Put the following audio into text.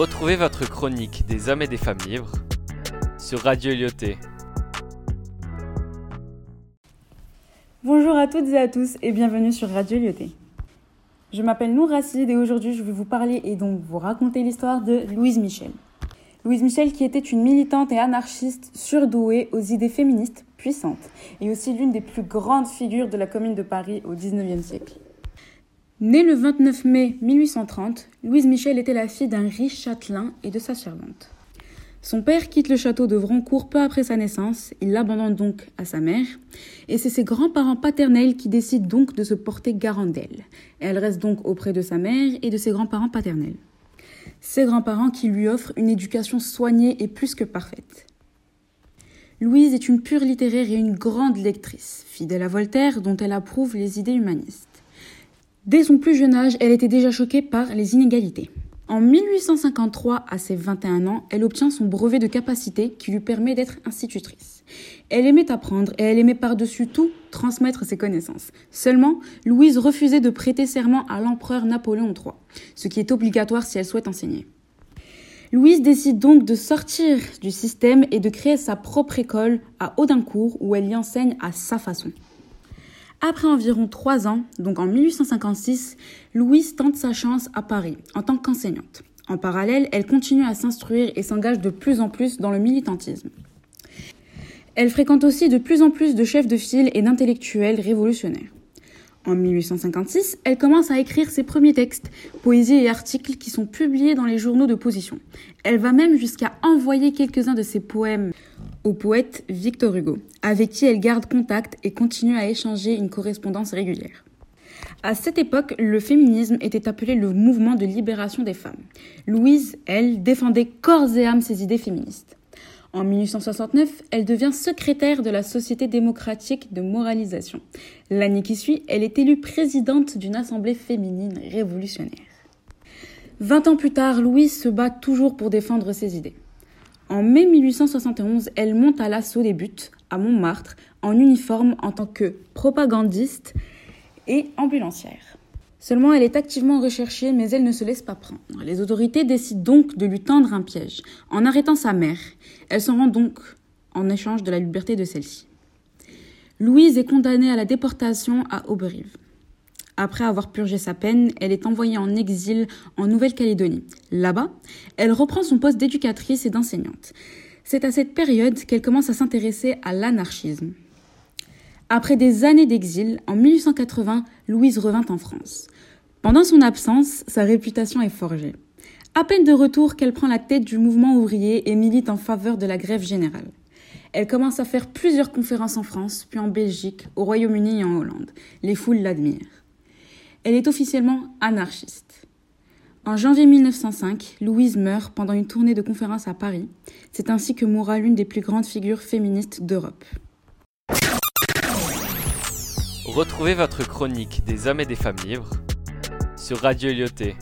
Retrouvez votre chronique des hommes et des femmes libres sur Radio Lyoté. Bonjour à toutes et à tous et bienvenue sur Radio Lyoté. Je m'appelle Nour Racide et aujourd'hui je vais vous parler et donc vous raconter l'histoire de Louise Michel. Louise Michel qui était une militante et anarchiste surdouée aux idées féministes puissantes et aussi l'une des plus grandes figures de la Commune de Paris au XIXe siècle. Née le 29 mai 1830, Louise Michel était la fille d'un riche châtelain et de sa servante. Son père quitte le château de Vrancourt peu après sa naissance, il l'abandonne donc à sa mère, et c'est ses grands-parents paternels qui décident donc de se porter garant d'elle. Elle reste donc auprès de sa mère et de ses grands-parents paternels. Ses grands-parents qui lui offrent une éducation soignée et plus que parfaite. Louise est une pure littéraire et une grande lectrice, fidèle à Voltaire dont elle approuve les idées humanistes. Dès son plus jeune âge, elle était déjà choquée par les inégalités. En 1853, à ses 21 ans, elle obtient son brevet de capacité qui lui permet d'être institutrice. Elle aimait apprendre et elle aimait par-dessus tout transmettre ses connaissances. Seulement, Louise refusait de prêter serment à l'empereur Napoléon III, ce qui est obligatoire si elle souhaite enseigner. Louise décide donc de sortir du système et de créer sa propre école à Audincourt où elle y enseigne à sa façon. Après environ trois ans, donc en 1856, Louise tente sa chance à Paris en tant qu'enseignante. En parallèle, elle continue à s'instruire et s'engage de plus en plus dans le militantisme. Elle fréquente aussi de plus en plus de chefs de file et d'intellectuels révolutionnaires. En 1856, elle commence à écrire ses premiers textes, poésies et articles qui sont publiés dans les journaux de position. Elle va même jusqu'à envoyer quelques-uns de ses poèmes au poète Victor Hugo, avec qui elle garde contact et continue à échanger une correspondance régulière. À cette époque, le féminisme était appelé le mouvement de libération des femmes. Louise, elle, défendait corps et âme ses idées féministes. En 1869, elle devient secrétaire de la Société démocratique de moralisation. L'année qui suit, elle est élue présidente d'une assemblée féminine révolutionnaire. Vingt ans plus tard, Louise se bat toujours pour défendre ses idées. En mai 1871, elle monte à l'assaut des buts, à Montmartre, en uniforme en tant que propagandiste et ambulancière. Seulement, elle est activement recherchée, mais elle ne se laisse pas prendre. Les autorités décident donc de lui tendre un piège, en arrêtant sa mère. Elle s'en rend donc en échange de la liberté de celle-ci. Louise est condamnée à la déportation à Auberive. Après avoir purgé sa peine, elle est envoyée en exil en Nouvelle-Calédonie. Là-bas, elle reprend son poste d'éducatrice et d'enseignante. C'est à cette période qu'elle commence à s'intéresser à l'anarchisme. Après des années d'exil, en 1880, Louise revint en France. Pendant son absence, sa réputation est forgée. À peine de retour qu'elle prend la tête du mouvement ouvrier et milite en faveur de la grève générale. Elle commence à faire plusieurs conférences en France, puis en Belgique, au Royaume-Uni et en Hollande. Les foules l'admirent. Elle est officiellement anarchiste. En janvier 1905, Louise meurt pendant une tournée de conférences à Paris. C'est ainsi que mourra l'une des plus grandes figures féministes d'Europe. Retrouvez votre chronique des hommes et des femmes libres sur Radio Lyoté.